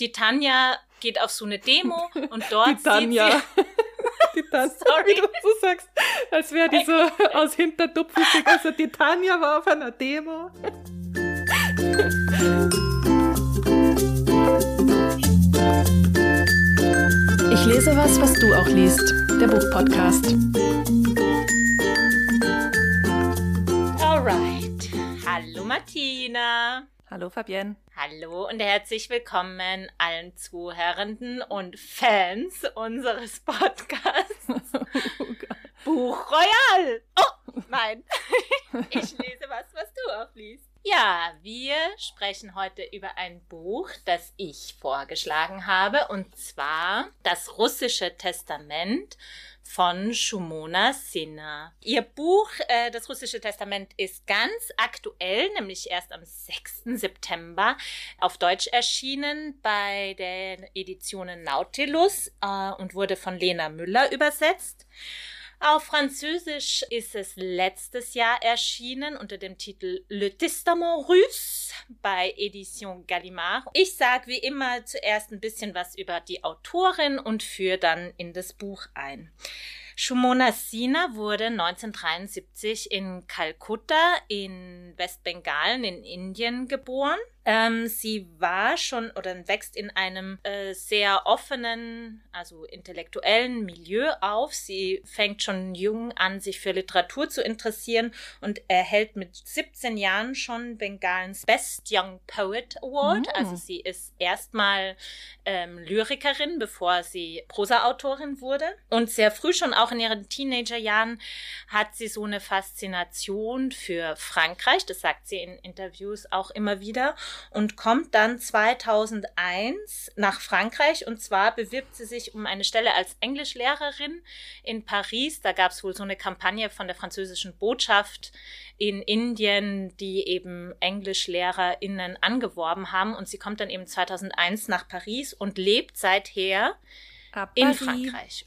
die Tanja geht auf so eine Demo und dort die Tanja. sieht sie... die Tanja, Sorry. wie du so sagst, als wäre die so aus Hinterdupfel. Also die Tanja war auf einer Demo. Ich lese was, was du auch liest. Der Buchpodcast. Alright. Hallo Martina. Hallo Fabienne. Hallo und herzlich willkommen allen Zuhörenden und Fans unseres Podcasts Buch Royal. Oh, nein. Ich lese was, was du auch liest. Ja, wir sprechen heute über ein Buch, das ich vorgeschlagen habe, und zwar das russische Testament von Shumona Sinha. Ihr Buch, äh, das russische Testament, ist ganz aktuell, nämlich erst am 6. September auf Deutsch erschienen bei den Editionen Nautilus äh, und wurde von Lena Müller übersetzt. Auf Französisch ist es letztes Jahr erschienen unter dem Titel Le Testament Russe bei Edition Gallimard. Ich sage wie immer zuerst ein bisschen was über die Autorin und führe dann in das Buch ein. Shumona Sina wurde 1973 in Kalkutta in Westbengalen in Indien geboren. Ähm, sie war schon oder wächst in einem äh, sehr offenen, also intellektuellen Milieu auf. Sie fängt schon jung an, sich für Literatur zu interessieren und erhält mit 17 Jahren schon Bengalens Best Young Poet Award. Mm. Also sie ist erstmal ähm, Lyrikerin, bevor sie Prosaautorin wurde. Und sehr früh schon auch in ihren Teenagerjahren hat sie so eine Faszination für Frankreich. Das sagt sie in Interviews auch immer wieder und kommt dann 2001 nach Frankreich und zwar bewirbt sie sich um eine Stelle als Englischlehrerin in Paris. Da gab es wohl so eine Kampagne von der französischen Botschaft in Indien, die eben EnglischlehrerInnen angeworben haben und sie kommt dann eben 2001 nach Paris und lebt seither in Frankreich.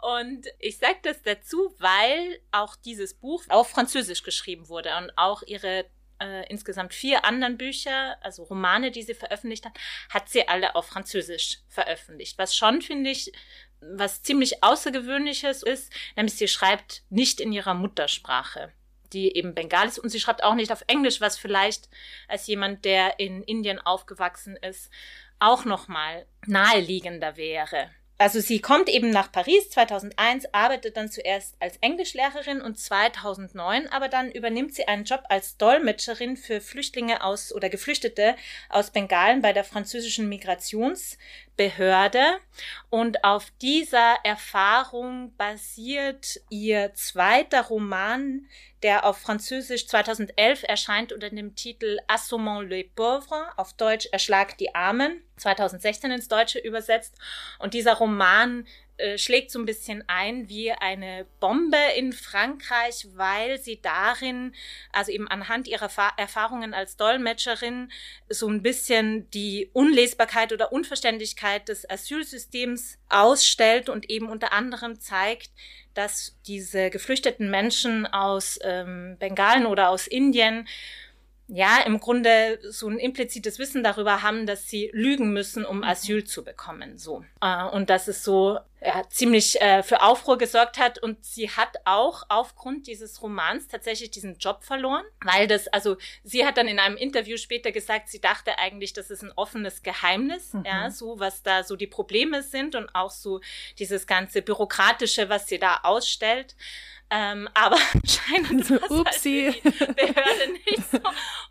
Und ich sage das dazu, weil auch dieses Buch auf Französisch geschrieben wurde und auch ihre äh, insgesamt vier anderen Bücher, also Romane, die sie veröffentlicht hat, hat sie alle auf Französisch veröffentlicht. Was schon, finde ich, was ziemlich Außergewöhnliches ist, nämlich sie schreibt nicht in ihrer Muttersprache die eben Bengal ist und sie schreibt auch nicht auf Englisch, was vielleicht als jemand, der in Indien aufgewachsen ist, auch noch mal naheliegender wäre. Also sie kommt eben nach Paris 2001, arbeitet dann zuerst als Englischlehrerin und 2009 aber dann übernimmt sie einen Job als Dolmetscherin für Flüchtlinge aus oder Geflüchtete aus Bengalen bei der französischen Migrationsbehörde. Und auf dieser Erfahrung basiert ihr zweiter Roman, der auf Französisch 2011 erscheint unter dem Titel Assommons les pauvres, auf Deutsch Erschlag die Armen, 2016 ins Deutsche übersetzt. Und dieser Roman äh, schlägt so ein bisschen ein wie eine Bombe in Frankreich, weil sie darin, also eben anhand ihrer Fa Erfahrungen als Dolmetscherin, so ein bisschen die Unlesbarkeit oder Unverständlichkeit des Asylsystems ausstellt und eben unter anderem zeigt, dass diese geflüchteten Menschen aus ähm, Bengalen oder aus Indien ja, im Grunde so ein implizites Wissen darüber haben, dass sie lügen müssen, um Asyl zu bekommen, so. Äh, und dass es so ja, ziemlich äh, für Aufruhr gesorgt hat. Und sie hat auch aufgrund dieses Romans tatsächlich diesen Job verloren, weil das, also sie hat dann in einem Interview später gesagt, sie dachte eigentlich, das ist ein offenes Geheimnis, mhm. ja, so was da so die Probleme sind und auch so dieses ganze Bürokratische, was sie da ausstellt. Ähm, aber das Upsi. Halt für die Behörde nicht so.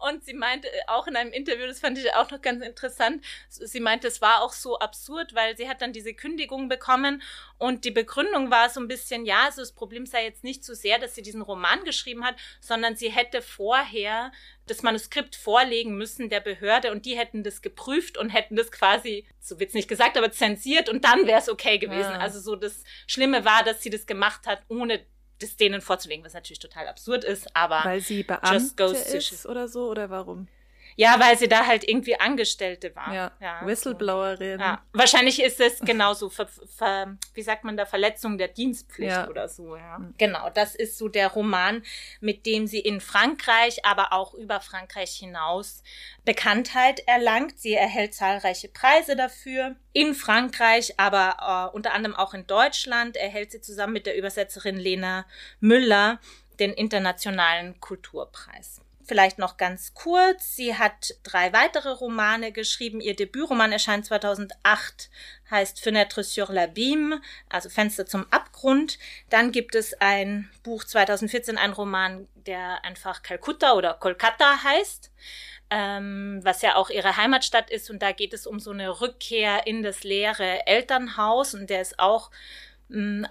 Und sie meinte auch in einem Interview, das fand ich auch noch ganz interessant, sie meinte, es war auch so absurd, weil sie hat dann diese Kündigung bekommen und die Begründung war so ein bisschen, ja, also das Problem sei jetzt nicht so sehr, dass sie diesen Roman geschrieben hat, sondern sie hätte vorher das Manuskript vorlegen müssen der Behörde und die hätten das geprüft und hätten das quasi, so wird's nicht gesagt, aber zensiert und dann wäre es okay gewesen. Ja. Also so das Schlimme war, dass sie das gemacht hat, ohne das denen vorzulegen, was natürlich total absurd ist, aber Weil sie Just Beamte ist oder so, oder warum? Ja, weil sie da halt irgendwie Angestellte war. Ja, ja Whistleblowerin. Ja. Wahrscheinlich ist es genauso, ver, ver, wie sagt man da, Verletzung der Dienstpflicht ja. oder so. Ja. Mhm. Genau, das ist so der Roman, mit dem sie in Frankreich, aber auch über Frankreich hinaus Bekanntheit erlangt. Sie erhält zahlreiche Preise dafür. In Frankreich, aber äh, unter anderem auch in Deutschland erhält sie zusammen mit der Übersetzerin Lena Müller den Internationalen Kulturpreis. Vielleicht noch ganz kurz. Sie hat drei weitere Romane geschrieben. Ihr Debütroman erscheint 2008, heißt Fenêtre sur l'abîme, also Fenster zum Abgrund. Dann gibt es ein Buch 2014, ein Roman, der einfach Calcutta oder Kolkata heißt. Ähm, was ja auch ihre Heimatstadt ist. Und da geht es um so eine Rückkehr in das leere Elternhaus. Und der ist auch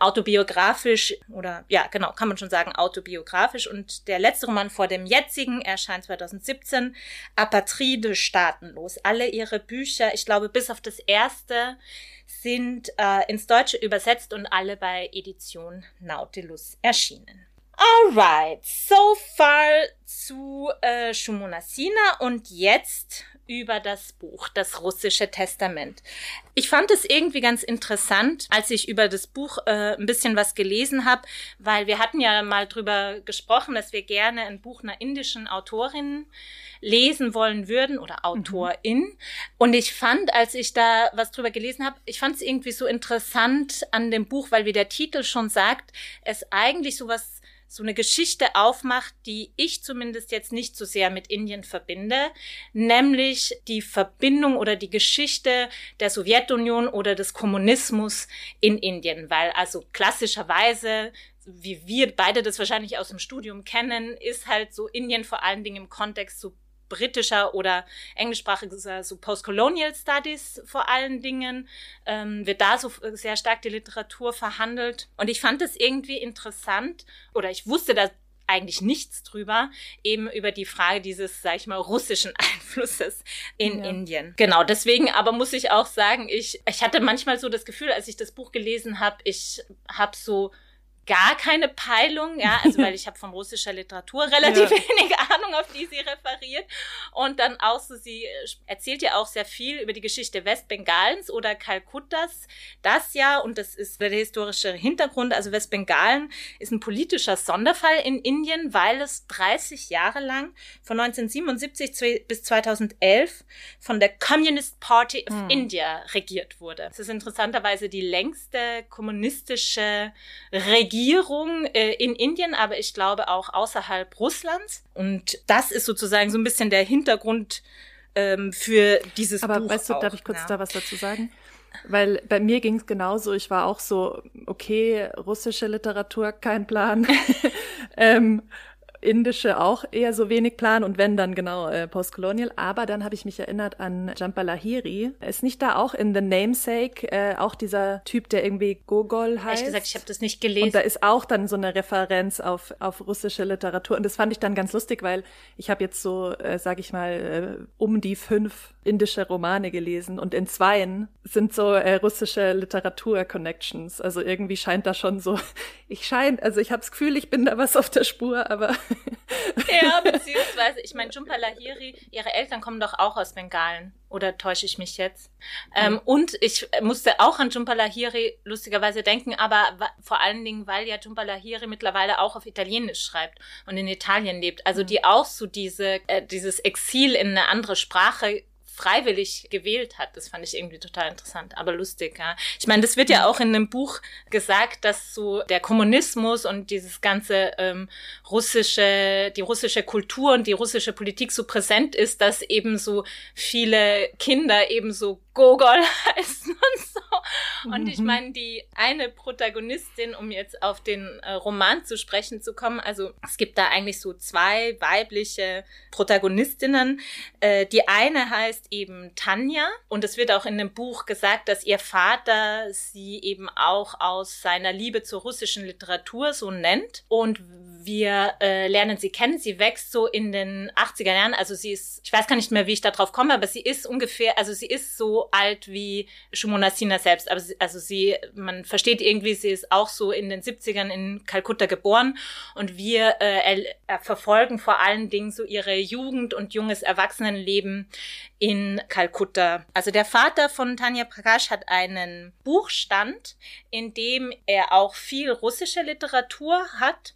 autobiografisch oder ja, genau, kann man schon sagen, autobiografisch. Und der letzte Roman vor dem jetzigen erscheint 2017, Apatride staatenlos. Alle ihre Bücher, ich glaube, bis auf das erste, sind äh, ins Deutsche übersetzt und alle bei Edition Nautilus erschienen. Alright, so far zu äh, Shumonasina und jetzt über das Buch, das russische Testament. Ich fand es irgendwie ganz interessant, als ich über das Buch äh, ein bisschen was gelesen habe, weil wir hatten ja mal drüber gesprochen, dass wir gerne ein Buch einer indischen Autorin lesen wollen würden oder Autorin. Mhm. Und ich fand, als ich da was drüber gelesen habe, ich fand es irgendwie so interessant an dem Buch, weil wie der Titel schon sagt, es eigentlich so was so eine Geschichte aufmacht, die ich zumindest jetzt nicht so sehr mit Indien verbinde, nämlich die Verbindung oder die Geschichte der Sowjetunion oder des Kommunismus in Indien, weil also klassischerweise wie wir beide das wahrscheinlich aus dem Studium kennen, ist halt so Indien vor allen Dingen im Kontext so britischer oder englischsprachiger so Postcolonial Studies vor allen Dingen, ähm, wird da so sehr stark die Literatur verhandelt. Und ich fand es irgendwie interessant oder ich wusste da eigentlich nichts drüber, eben über die Frage dieses, sag ich mal, russischen Einflusses in ja. Indien. Genau, deswegen aber muss ich auch sagen, ich, ich hatte manchmal so das Gefühl, als ich das Buch gelesen habe, ich habe so gar keine Peilung, ja, also weil ich habe von russischer Literatur relativ ja. wenig Ahnung, auf die sie referiert. Und dann auch so, sie äh, erzählt ja auch sehr viel über die Geschichte Westbengalens oder Kalkuttas. Das ja, und das ist der historische Hintergrund, also Westbengalen ist ein politischer Sonderfall in Indien, weil es 30 Jahre lang von 1977 bis 2011 von der Communist Party of hm. India regiert wurde. Es ist interessanterweise die längste kommunistische Regierung Regierung äh, in Indien, aber ich glaube auch außerhalb Russlands. Und das ist sozusagen so ein bisschen der Hintergrund ähm, für dieses aber Buch. Aber weißt du, auch, darf ich kurz ja. da was dazu sagen? Weil bei mir ging es genauso. Ich war auch so, okay, russische Literatur, kein Plan. ähm, indische auch eher so wenig Plan und wenn dann genau äh, Postcolonial. Aber dann habe ich mich erinnert an Jampa Lahiri. Ist nicht da auch in The Namesake äh, auch dieser Typ, der irgendwie Gogol heißt? Ehrlich gesagt, ich habe das nicht gelesen. Und da ist auch dann so eine Referenz auf, auf russische Literatur. Und das fand ich dann ganz lustig, weil ich habe jetzt so, äh, sage ich mal, äh, um die fünf indische Romane gelesen und in zweien sind so äh, russische Literatur-Connections. Also irgendwie scheint da schon so, ich scheine, also ich habe das Gefühl, ich bin da was auf der Spur, aber ja, beziehungsweise, ich meine, Jhumpa Lahiri, ihre Eltern kommen doch auch aus Bengalen. Oder täusche ich mich jetzt? Mhm. Ähm, und ich musste auch an Jhumpa Lahiri lustigerweise denken, aber vor allen Dingen, weil ja Jhumpa Lahiri mittlerweile auch auf Italienisch schreibt und in Italien lebt. Also die auch so diese, äh, dieses Exil in eine andere Sprache freiwillig gewählt hat. Das fand ich irgendwie total interessant, aber lustig. Ja. Ich meine, das wird ja auch in einem Buch gesagt, dass so der Kommunismus und dieses ganze ähm, russische, die russische Kultur und die russische Politik so präsent ist, dass eben so viele Kinder eben so Gogol heißen und so. Und mhm. ich meine, die eine Protagonistin, um jetzt auf den äh, Roman zu sprechen zu kommen, also es gibt da eigentlich so zwei weibliche Protagonistinnen. Äh, die eine heißt eben Tanja und es wird auch in dem Buch gesagt, dass ihr Vater sie eben auch aus seiner Liebe zur russischen Literatur so nennt. Und wir äh, lernen sie kennen. Sie wächst so in den 80er Jahren. Also sie ist, ich weiß gar nicht mehr, wie ich da drauf komme, aber sie ist ungefähr, also sie ist so alt wie Shumonasina selbst. Aber also sie, man versteht irgendwie, sie ist auch so in den 70ern in Kalkutta geboren und wir äh, verfolgen vor allen Dingen so ihre Jugend und junges Erwachsenenleben in Kalkutta. Also der Vater von Tanja Prakash hat einen Buchstand, in dem er auch viel russische Literatur hat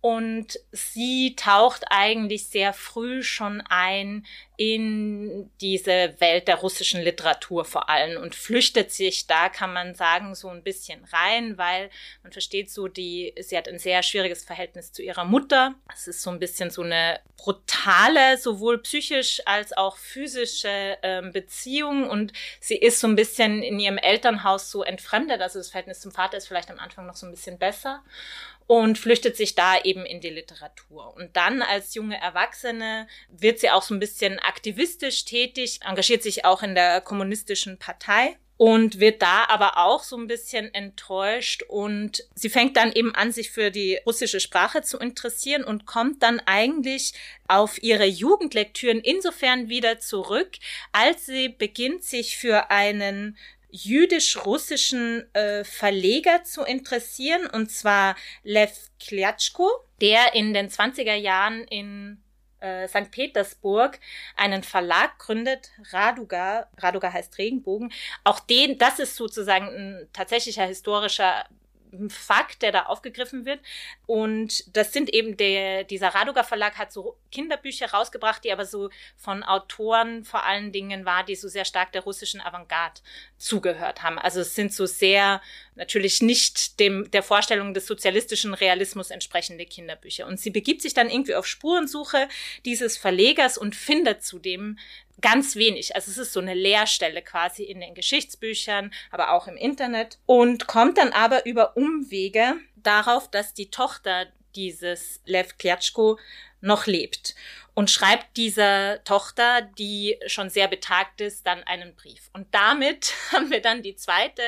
und sie taucht eigentlich sehr früh schon ein in diese Welt der russischen Literatur vor allem und flüchtet sich da, kann man sagen, so ein bisschen rein, weil man versteht so die, sie hat ein sehr schwieriges Verhältnis zu ihrer Mutter. Es ist so ein bisschen so eine brutale, sowohl psychisch als auch physische ähm, Beziehung und sie ist so ein bisschen in ihrem Elternhaus so entfremdet. Also das Verhältnis zum Vater ist vielleicht am Anfang noch so ein bisschen besser und flüchtet sich da eben in die Literatur. Und dann als junge Erwachsene wird sie auch so ein bisschen aktivistisch tätig, engagiert sich auch in der kommunistischen Partei und wird da aber auch so ein bisschen enttäuscht und sie fängt dann eben an, sich für die russische Sprache zu interessieren und kommt dann eigentlich auf ihre Jugendlektüren insofern wieder zurück, als sie beginnt, sich für einen jüdisch-russischen äh, Verleger zu interessieren, und zwar Lev Klyatschko, der in den 20er Jahren in äh, St. Petersburg einen Verlag gründet, Raduga, Raduga heißt Regenbogen. Auch den, das ist sozusagen ein tatsächlicher historischer Fakt, der da aufgegriffen wird. Und das sind eben der, dieser Raduga Verlag hat so Kinderbücher rausgebracht, die aber so von Autoren vor allen Dingen war, die so sehr stark der russischen Avantgarde zugehört haben. Also es sind so sehr natürlich nicht dem, der Vorstellung des sozialistischen Realismus entsprechende Kinderbücher. Und sie begibt sich dann irgendwie auf Spurensuche dieses Verlegers und findet zudem ganz wenig. Also es ist so eine Leerstelle quasi in den Geschichtsbüchern, aber auch im Internet und kommt dann aber über Umwege darauf, dass die Tochter dieses Lev Klyatschko noch lebt und schreibt dieser Tochter, die schon sehr betagt ist, dann einen Brief. Und damit haben wir dann die zweite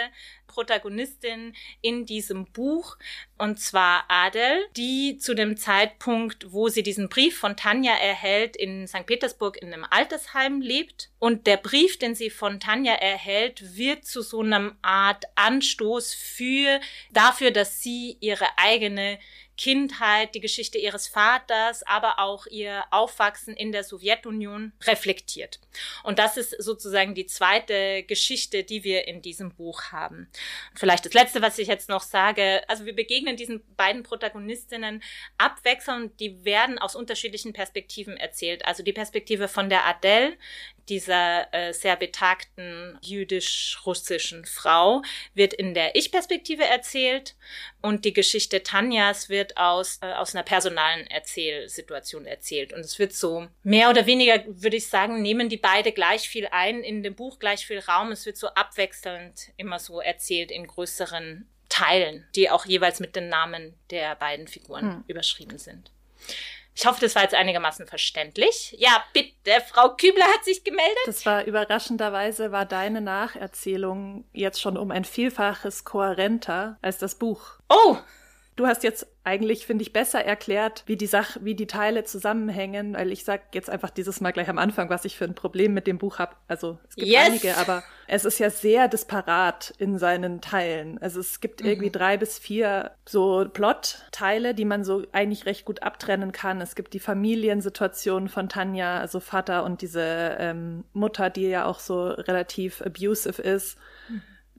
Protagonistin in diesem Buch, und zwar Adel, die zu dem Zeitpunkt, wo sie diesen Brief von Tanja erhält, in St. Petersburg in einem Altersheim lebt. Und der Brief, den sie von Tanja erhält, wird zu so einer Art Anstoß für, dafür, dass sie ihre eigene Kindheit, die Geschichte ihres Vaters, aber auch ihr Aufwachsen in der Sowjetunion reflektiert. Und das ist sozusagen die zweite Geschichte, die wir in diesem Buch haben. Vielleicht das letzte, was ich jetzt noch sage. Also wir begegnen diesen beiden Protagonistinnen abwechselnd. Die werden aus unterschiedlichen Perspektiven erzählt. Also die Perspektive von der Adele, dieser äh, sehr betagten jüdisch-russischen Frau wird in der Ich-Perspektive erzählt und die Geschichte Tanjas wird aus, äh, aus einer personalen Erzählsituation erzählt. Und es wird so mehr oder weniger, würde ich sagen, nehmen die beide gleich viel ein, in dem Buch gleich viel Raum. Es wird so abwechselnd immer so erzählt in größeren Teilen, die auch jeweils mit den Namen der beiden Figuren hm. überschrieben sind. Ich hoffe, das war jetzt einigermaßen verständlich. Ja, bitte, Frau Kübler hat sich gemeldet. Das war überraschenderweise, war deine Nacherzählung jetzt schon um ein Vielfaches kohärenter als das Buch. Oh! Du hast jetzt eigentlich, finde ich, besser erklärt, wie die Sache, wie die Teile zusammenhängen, weil ich sage jetzt einfach dieses Mal gleich am Anfang, was ich für ein Problem mit dem Buch habe. Also es gibt yes. einige, aber es ist ja sehr disparat in seinen Teilen. Also es gibt mhm. irgendwie drei bis vier so Plot-Teile, die man so eigentlich recht gut abtrennen kann. Es gibt die Familiensituation von Tanja, also Vater und diese ähm, Mutter, die ja auch so relativ abusive ist.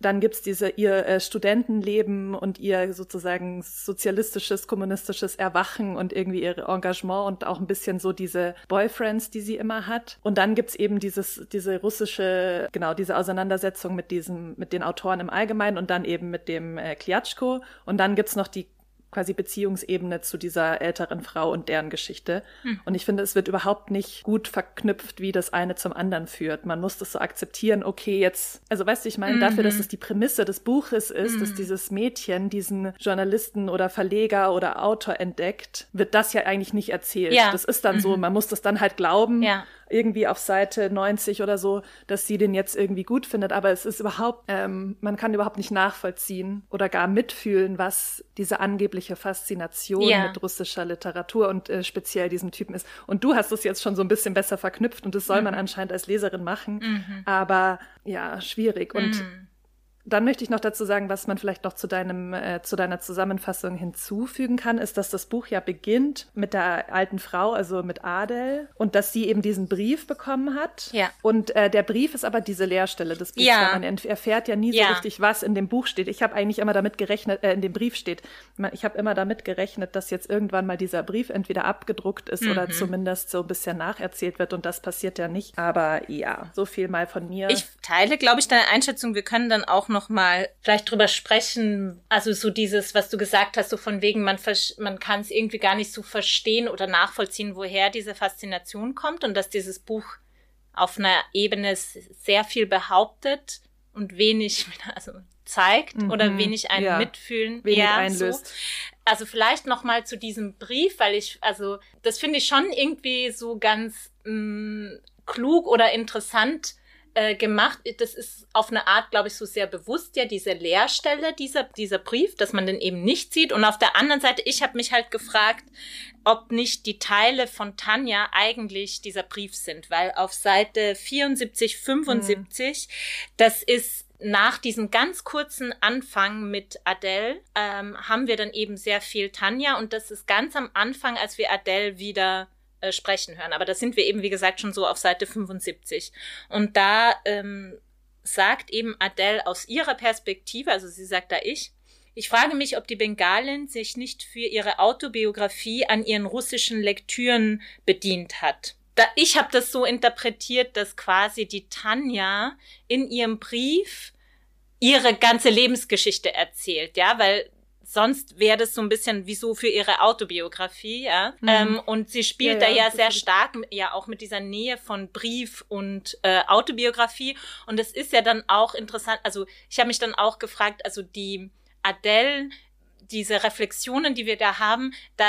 Dann gibt's diese ihr äh, Studentenleben und ihr sozusagen sozialistisches, kommunistisches Erwachen und irgendwie ihr Engagement und auch ein bisschen so diese Boyfriends, die sie immer hat. Und dann gibt's eben dieses, diese russische, genau, diese Auseinandersetzung mit diesem, mit den Autoren im Allgemeinen und dann eben mit dem äh, Kliatschko. Und dann gibt's noch die quasi Beziehungsebene zu dieser älteren Frau und deren Geschichte. Hm. Und ich finde, es wird überhaupt nicht gut verknüpft, wie das eine zum anderen führt. Man muss das so akzeptieren, okay, jetzt, also weißt du, ich meine, mhm. dafür, dass mhm. es die Prämisse des Buches ist, mhm. dass dieses Mädchen diesen Journalisten oder Verleger oder Autor entdeckt, wird das ja eigentlich nicht erzählt. Ja. Das ist dann mhm. so, man muss das dann halt glauben. Ja irgendwie auf Seite 90 oder so, dass sie den jetzt irgendwie gut findet. Aber es ist überhaupt, ähm, man kann überhaupt nicht nachvollziehen oder gar mitfühlen, was diese angebliche Faszination ja. mit russischer Literatur und äh, speziell diesem Typen ist. Und du hast es jetzt schon so ein bisschen besser verknüpft und das soll mhm. man anscheinend als Leserin machen. Mhm. Aber ja, schwierig. Und mhm dann möchte ich noch dazu sagen, was man vielleicht noch zu deinem, äh, zu deiner Zusammenfassung hinzufügen kann, ist, dass das Buch ja beginnt mit der alten Frau, also mit Adel, und dass sie eben diesen Brief bekommen hat. Ja. Und äh, der Brief ist aber diese Leerstelle des Buchs. Ja. Man erfährt ja nie so Ja. richtig, was in dem Buch steht. Ich habe eigentlich immer damit gerechnet, äh, in dem Brief steht, ich habe immer damit gerechnet, dass jetzt irgendwann mal dieser Brief entweder abgedruckt ist Mhm. oder zumindest so ein bisschen nacherzählt wird. Und das passiert ja nicht. Aber ja, so viel mal von mir. Ich teile, glaube ich, deine Einschätzung. Wir können dann auch noch mal vielleicht drüber sprechen. Also so dieses, was du gesagt hast, so von wegen, man, man kann es irgendwie gar nicht so verstehen oder nachvollziehen, woher diese Faszination kommt und dass dieses Buch auf einer Ebene sehr viel behauptet und wenig also zeigt oder wenig ein Mhm. ja. Mitfühlen Wenig ja, einlöst. So. Also vielleicht noch mal zu diesem Brief, weil ich, also das finde ich schon irgendwie so ganz mh, klug oder interessant äh, gemacht. Das ist auf eine Art, glaube ich, so sehr bewusst ja diese Leerstelle dieser dieser Brief, dass man den eben nicht sieht. Und auf der anderen Seite, ich habe mich halt gefragt, ob nicht die Teile von Tanja eigentlich dieser Brief sind, weil auf Seite 74, 75, das ist nach diesem ganz kurzen Anfang mit Adele ähm, haben wir dann eben sehr viel Tanja und das ist ganz am Anfang, als wir Adele wieder äh, sprechen hören. Aber da sind wir eben, wie gesagt, schon so auf Seite 75. Und da ähm, sagt eben Adele aus ihrer Perspektive, also sie sagt da ich, ich frage mich, ob die Bengalin sich nicht für ihre Autobiografie an ihren russischen Lektüren bedient hat. Da, ich habe das so interpretiert, dass quasi die Tanja in ihrem Brief ihre ganze Lebensgeschichte erzählt, ja, weil sonst wäre das so ein bisschen wie so für ihre Autobiografie, ja. Ähm, und sie spielt Ja, da ja, ja sehr stark, ja auch mit dieser Nähe von Brief und äh, Autobiografie. Und es ist ja dann auch interessant, also ich habe mich dann auch gefragt, also die Adele, diese Reflexionen, die wir da haben, da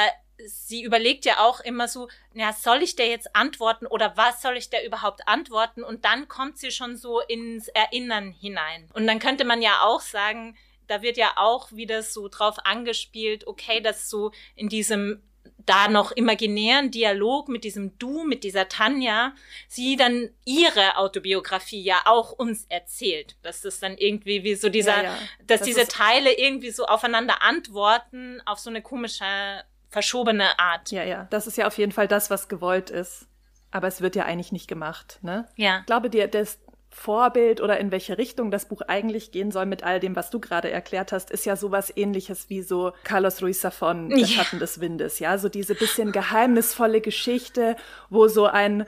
sie überlegt ja auch immer so, ja, soll ich der jetzt antworten oder was soll ich der überhaupt antworten? Und dann kommt sie schon so ins Erinnern hinein. Und dann könnte man ja auch sagen, da wird ja auch wieder so drauf angespielt, okay, dass so in diesem da noch imaginären Dialog mit diesem Du, mit dieser Tanja, sie dann ihre Autobiografie ja auch uns erzählt. Dass das dann irgendwie wie so dieser, Ja, ja. dass Das diese Teile irgendwie so aufeinander antworten auf so eine komische, verschobene Art. Ja, ja. Das ist ja auf jeden Fall das, was gewollt ist. Aber es wird ja eigentlich nicht gemacht, ne? Ja. Ich glaube, dir das Vorbild oder in welche Richtung das Buch eigentlich gehen soll mit all dem, was du gerade erklärt hast, ist ja sowas ähnliches wie so Carlos Ruiz Zafón, Der Ja. Schatten des Windes, ja? So diese bisschen geheimnisvolle Geschichte, wo so ein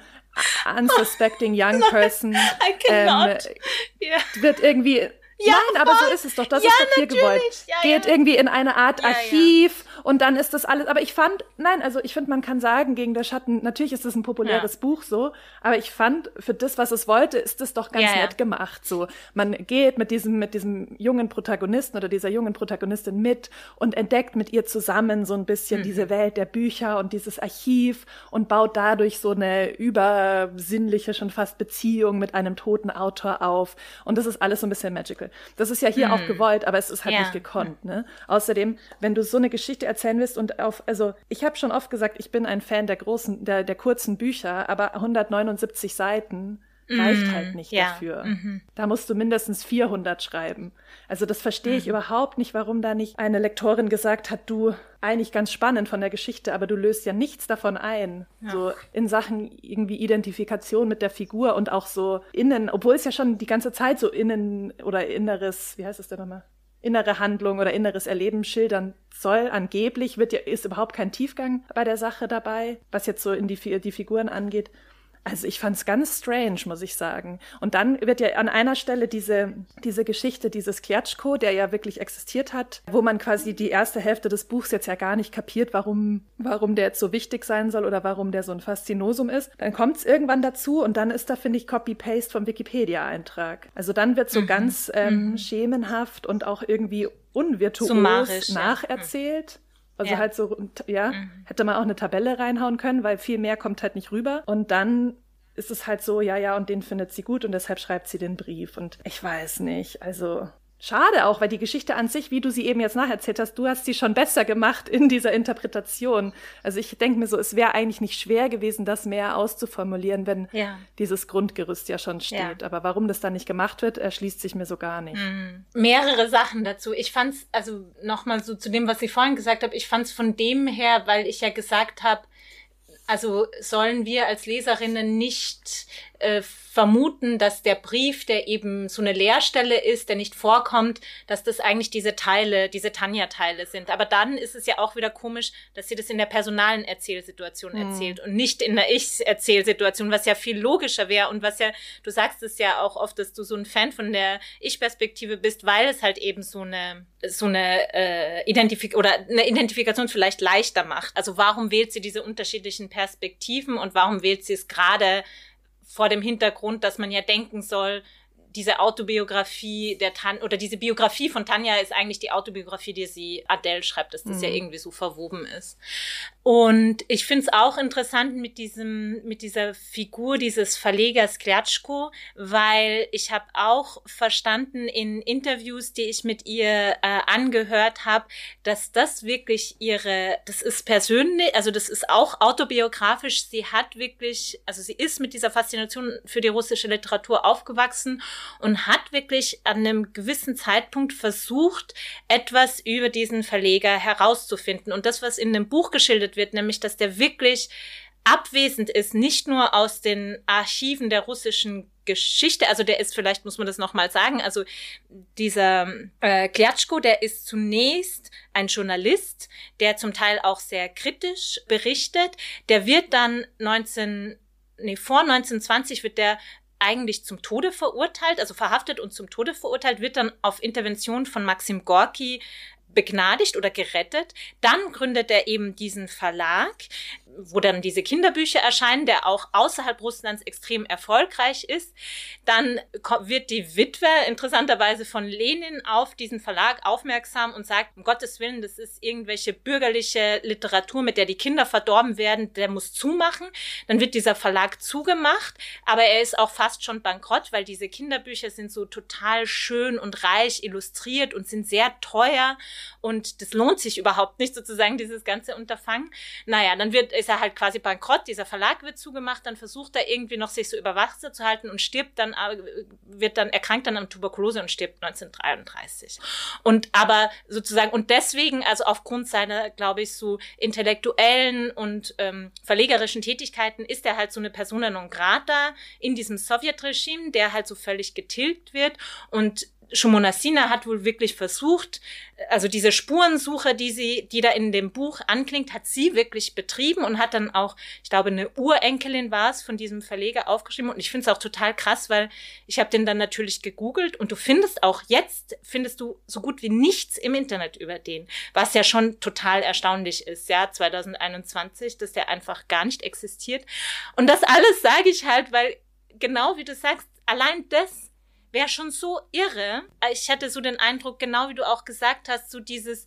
unsuspecting young person ähm, Ja. wird irgendwie. Nein, aber so ist es doch. Das Ja, ist doch hier gewollt. Ja, Geht ja. irgendwie in eine Art Ja, ja. Archiv und dann ist das alles. Aber ich fand, nein, also ich finde, man kann sagen, gegen der Schatten, natürlich ist es ein populäres Ja. Buch so, aber ich fand, für das, was es wollte, ist es doch ganz Ja, ja. nett gemacht. So, man geht mit diesem, mit diesem jungen Protagonisten oder dieser jungen Protagonistin mit und entdeckt mit ihr zusammen so ein bisschen Mhm. diese Welt der Bücher und dieses Archiv und baut dadurch so eine übersinnliche, schon fast Beziehung mit einem toten Autor auf. Und das ist alles so ein bisschen magical. Das ist ja hier auch gewollt, aber es ist halt Mhm. Ja. nicht gekonnt. Ne? Außerdem, wenn du so eine Geschichte erzählen willst und auf, also ich habe schon oft gesagt, ich bin ein Fan der großen, der, der kurzen Bücher, aber 179 Seiten reicht halt nicht Mhm. ja, dafür. Da musst du mindestens 400 schreiben. Also das verstehe Mhm. ich überhaupt nicht, warum da nicht eine Lektorin gesagt hat, du, eigentlich ganz spannend von der Geschichte, aber du löst ja nichts davon ein. So in Sachen irgendwie Identifikation mit der Figur und auch so innen, obwohl es ja schon die ganze Zeit so innen oder inneres, wie heißt es denn nochmal? Innere Handlung oder inneres Erleben schildern soll. Angeblich wird ja, ist überhaupt kein Tiefgang bei der Sache dabei, was jetzt so in die, die Figuren angeht. Also ich fand's ganz strange, muss ich sagen. Und dann wird ja an einer Stelle diese, diese Geschichte dieses Kjatschko, der ja wirklich existiert hat, wo man quasi die erste Hälfte des Buchs jetzt ja gar nicht kapiert, warum, warum der jetzt so wichtig sein soll oder warum der so ein Faszinosum ist. Dann kommt's irgendwann dazu und dann ist da, finde ich, Copy-Paste vom Wikipedia-Eintrag. Also dann wird so ganz ähm, schemenhaft und auch irgendwie unvirtuos Summarisch, ja. nacherzählt. Also Ja. halt so, ja, hätte man auch eine Tabelle reinhauen können, weil viel mehr kommt halt nicht rüber. Und dann ist es halt so, ja, ja, und den findet sie gut und deshalb schreibt sie den Brief. Und ich weiß nicht, also schade auch, weil die Geschichte an sich, wie du sie eben jetzt nacherzählt hast, du hast sie schon besser gemacht in dieser Interpretation. Also ich denke mir so, es wäre eigentlich nicht schwer gewesen, das mehr auszuformulieren, wenn ja. dieses Grundgerüst ja schon steht. Ja. Aber warum das dann nicht gemacht wird, erschließt sich mir so gar nicht. Mhm. Mehrere Sachen dazu. Ich fand's, also nochmal so zu dem, was ich vorhin gesagt habe, ich fand's von dem her, weil ich ja gesagt habe, also sollen wir als Leserinnen nicht äh, vermuten, dass der Brief, der eben so eine Leerstelle ist, der nicht vorkommt, dass das eigentlich diese Teile, diese Tanja-Teile sind. Aber dann ist es ja auch wieder komisch, dass sie das in der personalen Erzählsituation mhm. erzählt und nicht in der Ich-Erzählsituation, was ja viel logischer wäre und was ja, du sagst es ja auch oft, dass du so ein Fan von der Ich-Perspektive bist, weil es halt eben so eine so eine äh, Identifik oder eine Identifikation vielleicht leichter macht. Also warum wählt sie diese unterschiedlichen Perspektiven und warum wählt sie es gerade vor dem Hintergrund, dass man ja denken soll, diese Autobiografie der Tan oder diese Biografie von Tanja ist eigentlich die Autobiografie, die sie Adele schreibt, dass das mhm. ja irgendwie so verwoben ist. Und ich finde es auch interessant mit diesem, mit dieser Figur dieses Verlegers Klatschko, weil ich habe auch verstanden in Interviews, die ich mit ihr äh, angehört habe, dass das wirklich ihre, das ist persönlich, also das ist auch autobiografisch. Sie hat wirklich, also sie ist mit dieser Faszination für die russische Literatur aufgewachsen und hat wirklich an einem gewissen Zeitpunkt versucht, etwas über diesen Verleger herauszufinden. Und das, was in dem Buch geschildert wird, nämlich, dass der wirklich abwesend ist, nicht nur aus den Archiven der russischen Geschichte, also der ist, vielleicht muss man das nochmal sagen, also dieser äh, Klatschko, der ist zunächst ein Journalist, der zum Teil auch sehr kritisch berichtet, der wird dann 19 nee, vor 1920 wird der eigentlich zum Tode verurteilt, also verhaftet und zum Tode verurteilt, wird dann auf Intervention von Maxim Gorki begnadigt oder gerettet. Dann gründet er eben diesen Verlag, wo dann diese Kinderbücher erscheinen, der auch außerhalb Russlands extrem erfolgreich ist. Dann wird die Witwe interessanterweise von Lenin auf diesen Verlag aufmerksam und sagt, um Gottes Willen, das ist irgendwelche bürgerliche Literatur, mit der die Kinder verdorben werden, der muss zumachen. Dann wird dieser Verlag zugemacht, aber er ist auch fast schon bankrott, weil diese Kinderbücher sind so total schön und reich illustriert und sind sehr teuer und das lohnt sich überhaupt nicht sozusagen, dieses ganze Unterfangen. Naja, dann wird, ist er halt quasi bankrott, dieser Verlag wird zugemacht, dann versucht er irgendwie noch sich so über Wasser zu halten und stirbt dann, äh, wird dann, erkrankt dann an Tuberkulose und stirbt 1933. Und aber sozusagen, und deswegen, also aufgrund seiner, glaube ich, so intellektuellen und ähm, verlegerischen Tätigkeiten ist er halt so eine Persona non grata in diesem Sowjetregime, der halt so völlig getilgt wird und Shumonasina hat wohl wirklich versucht, also diese Spurensuche, die sie, die da in dem Buch anklingt, hat sie wirklich betrieben und hat dann auch, ich glaube, eine Urenkelin war es von diesem Verleger aufgeschrieben. Und ich finde es auch total krass, weil ich habe den dann natürlich gegoogelt und du findest auch jetzt, findest du so gut wie nichts im Internet über den, was ja schon total erstaunlich ist, ja, 2021, dass der einfach gar nicht existiert. Und das alles sage ich halt, weil genau wie du sagst, allein das wäre schon so irre. Ich hatte so den Eindruck, genau wie du auch gesagt hast, so dieses,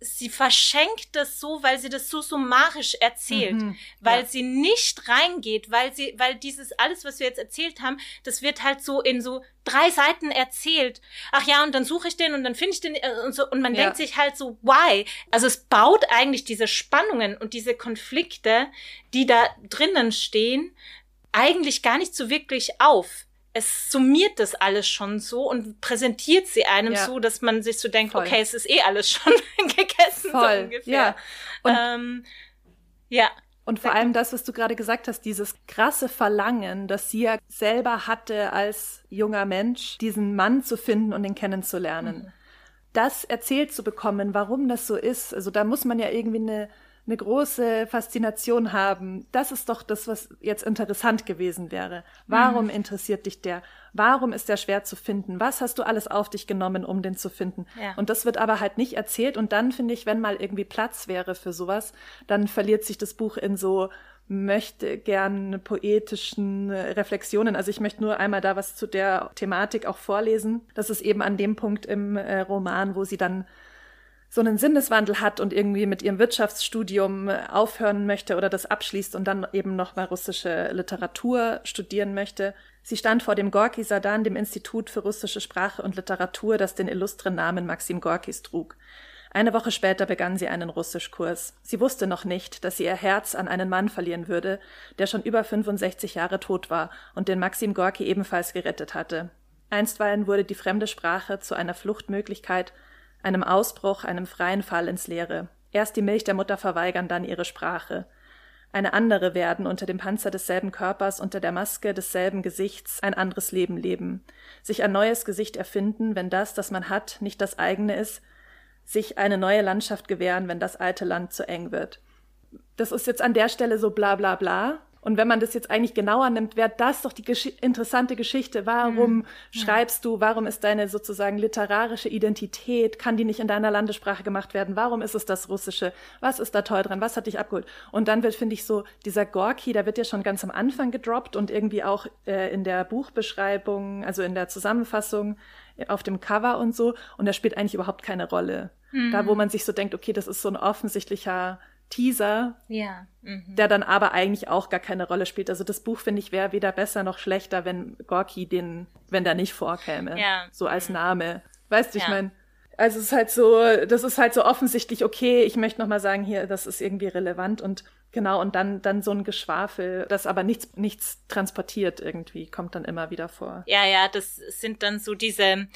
sie verschenkt das so, weil sie das so summarisch erzählt, mhm, weil ja. sie nicht reingeht, weil sie, weil dieses alles, was wir jetzt erzählt haben, das wird halt so in so drei Seiten erzählt. Ach ja, und dann suche ich den und dann finde ich den äh, und so und man ja. denkt sich halt so, why? Also es baut eigentlich diese Spannungen und diese Konflikte, die da drinnen stehen, eigentlich gar nicht so wirklich auf es summiert das alles schon so und präsentiert sie einem ja. so, dass man sich so denkt, Voll. okay, es ist eh alles schon gegessen, Voll. so ungefähr. Ja. Und, ähm, ja. Und vor allem das, was du gerade gesagt hast, dieses krasse Verlangen, das sie ja selber hatte als junger Mensch, diesen Mann zu finden und ihn kennenzulernen. Mhm. Das erzählt zu bekommen, warum das so ist. Also da muss man ja irgendwie eine eine große Faszination haben. Das ist doch das, was jetzt interessant gewesen wäre. Warum mhm. interessiert dich der? Warum ist der schwer zu finden? Was hast du alles auf dich genommen, um den zu finden? Ja. Und das wird aber halt nicht erzählt. Und dann finde ich, wenn mal irgendwie Platz wäre für sowas, dann verliert sich das Buch in so möchte gern poetischen Reflexionen. Also ich möchte nur einmal da was zu der Thematik auch vorlesen. Das ist eben an dem Punkt im äh, Roman, wo sie dann so einen Sinneswandel hat und irgendwie mit ihrem Wirtschaftsstudium aufhören möchte oder das abschließt und dann eben noch mal russische Literatur studieren möchte. Sie stand vor dem Gorki Sadan, dem Institut für russische Sprache und Literatur, das den illustren Namen Maxim Gorkis trug. Eine Woche später begann sie einen Russischkurs. Sie wusste noch nicht, dass sie ihr Herz an einen Mann verlieren würde, der schon über 65 Jahre tot war und den Maxim Gorki ebenfalls gerettet hatte. Einstweilen wurde die fremde Sprache zu einer Fluchtmöglichkeit einem Ausbruch, einem freien Fall ins Leere. Erst die Milch der Mutter verweigern, dann ihre Sprache. Eine andere werden unter dem Panzer desselben Körpers, unter der Maske desselben Gesichts ein anderes Leben leben, sich ein neues Gesicht erfinden, wenn das, das man hat, nicht das eigene ist, sich eine neue Landschaft gewähren, wenn das alte Land zu eng wird. Das ist jetzt an der Stelle so bla bla bla, und wenn man das jetzt eigentlich genauer nimmt, wäre das doch die Gesch interessante Geschichte. Warum mhm. schreibst du, warum ist deine sozusagen literarische Identität, kann die nicht in deiner Landessprache gemacht werden? Warum ist es das Russische? Was ist da toll dran? Was hat dich abgeholt? Und dann wird, finde ich, so dieser Gorki, da wird ja schon ganz am Anfang gedroppt und irgendwie auch äh, in der Buchbeschreibung, also in der Zusammenfassung äh, auf dem Cover und so. Und er spielt eigentlich überhaupt keine Rolle. Mhm. Da, wo man sich so denkt, okay, das ist so ein offensichtlicher Teaser, ja. Mhm. der dann aber eigentlich auch gar keine Rolle spielt. Also das Buch finde ich wäre weder besser noch schlechter, wenn Gorky den, wenn der nicht vorkäme, ja. so als mhm. Name. Weißt du, ja. ich meine, also es ist halt so, das ist halt so offensichtlich, okay, ich möchte nochmal sagen, hier, das ist irgendwie relevant und genau, und dann, dann so ein Geschwafel, das aber nichts, nichts transportiert irgendwie, kommt dann immer wieder vor. Ja, ja, das sind dann so diese,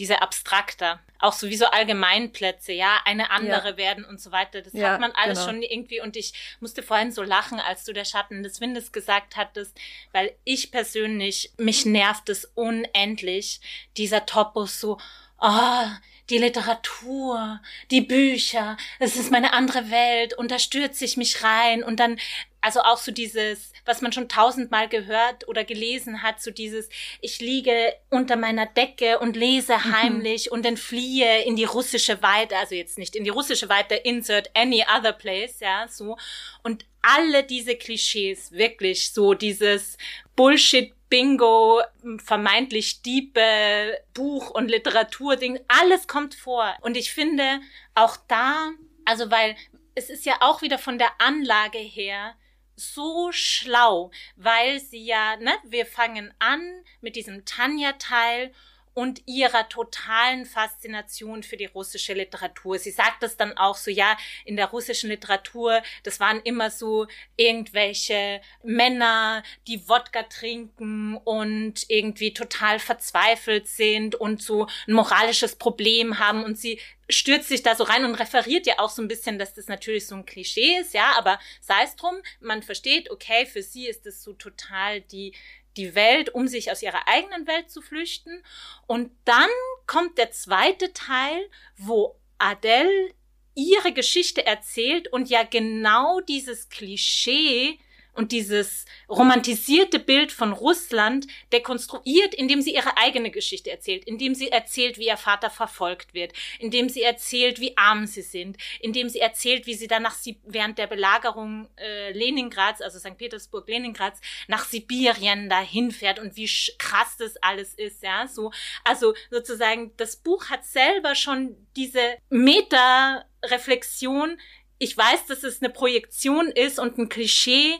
diese abstrakter, auch sowieso Allgemeinplätze, ja, eine andere ja. werden und so weiter. Das ja, hat man alles genau. schon irgendwie und ich musste vorhin so lachen, als du der Schatten des Windes gesagt hattest, weil ich persönlich, mich nervt es unendlich, dieser Topos so, oh, die Literatur, die Bücher, es ist meine andere Welt und da stürze ich mich rein und dann also auch so dieses, was man schon tausendmal gehört oder gelesen hat, so dieses, ich liege unter meiner Decke und lese mhm. heimlich mhm. und entfliehe in die russische Weite, also jetzt nicht in die russische Weite, insert any other place, ja, so. Und alle diese Klischees, wirklich so dieses Bullshit Bingo, vermeintlich diepe Buch- und Literaturding, alles kommt vor. Und ich finde auch da, also weil es ist ja auch wieder von der Anlage her so schlau, weil sie ja, ne, wir fangen an mit diesem Tanja-Teil und ihrer totalen Faszination für die russische Literatur. Sie sagt das dann auch so, ja, in der russischen Literatur, das waren immer so irgendwelche Männer, die Wodka trinken und irgendwie total verzweifelt sind und so ein moralisches Problem haben und sie stürzt sich da so rein und referiert ja auch so ein bisschen, dass das natürlich so ein Klischee ist, ja, aber sei es drum, man versteht, okay, für sie ist das so total die die Welt, um sich aus ihrer eigenen Welt zu flüchten. Und dann kommt der zweite Teil, wo Adele ihre Geschichte erzählt und ja genau dieses Klischee und dieses romantisierte Bild von Russland dekonstruiert, indem sie ihre eigene Geschichte erzählt, indem sie erzählt, wie ihr Vater verfolgt wird, indem sie erzählt, wie arm sie sind, indem sie erzählt, wie sie dann nach sie während der Belagerung äh, Leningrads, also St. Petersburg, Leningrads, nach Sibirien dahin fährt und wie krass das alles ist, ja, so. Also sozusagen, das Buch hat selber schon diese Meta-Reflexion, ich weiß, dass es eine Projektion ist und ein Klischee,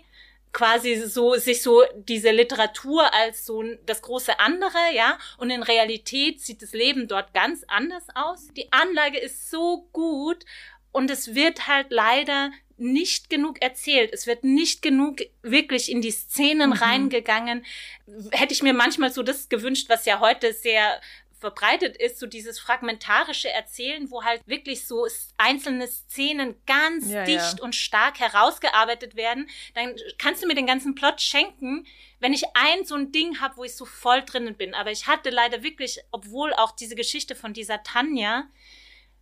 quasi so sich so diese Literatur als so das große andere, ja, und in Realität sieht das Leben dort ganz anders aus. Die Anlage ist so gut und es wird halt leider nicht genug erzählt. Es wird nicht genug wirklich in die Szenen mhm. reingegangen. Hätte ich mir manchmal so das gewünscht, was ja heute sehr verbreitet ist, so dieses fragmentarische Erzählen, wo halt wirklich so einzelne Szenen ganz ja, dicht ja. und stark herausgearbeitet werden, dann kannst du mir den ganzen Plot schenken, wenn ich ein so ein Ding habe, wo ich so voll drinnen bin. Aber ich hatte leider wirklich, obwohl auch diese Geschichte von dieser Tanja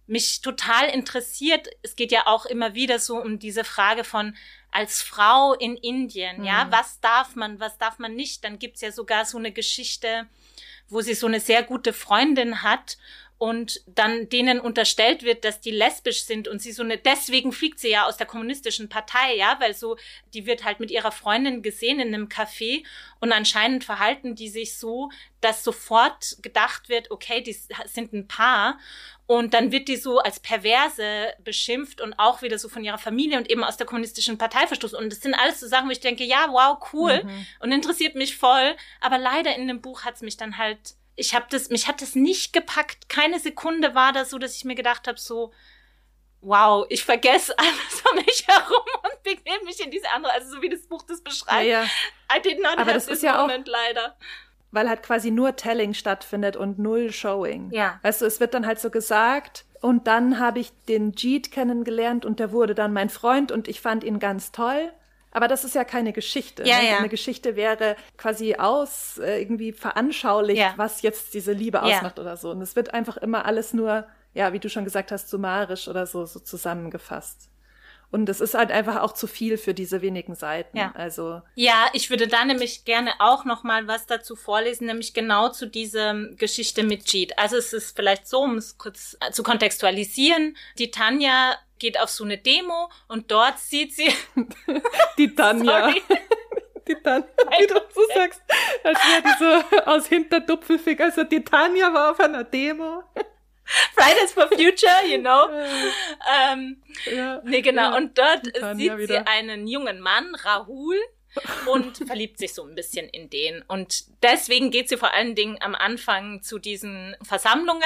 mich total interessiert, es geht ja auch immer wieder so um diese Frage von als Frau in Indien, mhm. ja, was darf man, was darf man nicht? Dann gibt's ja sogar so eine Geschichte, wo sie so eine sehr gute Freundin hat und dann denen unterstellt wird, dass die lesbisch sind und sie so eine, deswegen fliegt sie ja aus der kommunistischen Partei, ja, weil so, die wird halt mit ihrer Freundin gesehen in einem Café und anscheinend verhalten die sich so, dass sofort gedacht wird, okay, die sind ein Paar und dann wird die so als Perverse beschimpft und auch wieder so von ihrer Familie und eben aus der kommunistischen Partei verstoßen. Und das sind alles so Sachen, wo ich denke, ja, wow, cool mhm. und interessiert mich voll. Aber leider in dem Buch hat es mich dann halt ich habe das, mich hat das nicht gepackt. Keine Sekunde war das so, dass ich mir gedacht habe, so, wow, ich vergesse alles um mich herum und begebe mich in diese andere, also so wie das Buch das beschreibt. Ja, ja. I did not Aber have das ist ja moment, auch, leider. Weil halt quasi nur Telling stattfindet und null Showing. Ja. Du, es wird dann halt so gesagt, und dann habe ich den Jeet kennengelernt und der wurde dann mein Freund und ich fand ihn ganz toll. Aber das ist ja keine Geschichte. Ja, ne? ja. Eine Geschichte wäre quasi aus, äh, irgendwie veranschaulicht, ja. was jetzt diese Liebe ausmacht oder so. Und es wird einfach immer alles nur, ja, wie du schon gesagt hast, summarisch oder so, so zusammengefasst. Und es ist halt einfach auch zu viel für diese wenigen Seiten. Ja. Also ja, ich würde da nämlich gerne auch noch mal was dazu vorlesen, nämlich genau zu dieser Geschichte mit Jeet. Also es ist vielleicht so, um es kurz zu kontextualisieren. Die Tanja geht auf so eine Demo und dort sieht sie die Tanja. die Tanja, wie du so sagst, als wäre die so aus Hinterdupfelfig. Also die Tanja war auf einer Demo. Fridays for Future, you know. ähm, ja, nee, genau. Ja, und dort sieht wieder. sie einen jungen Mann, Rahul, und verliebt sich so ein bisschen in den. Und deswegen geht sie vor allen Dingen am Anfang zu diesen Versammlungen.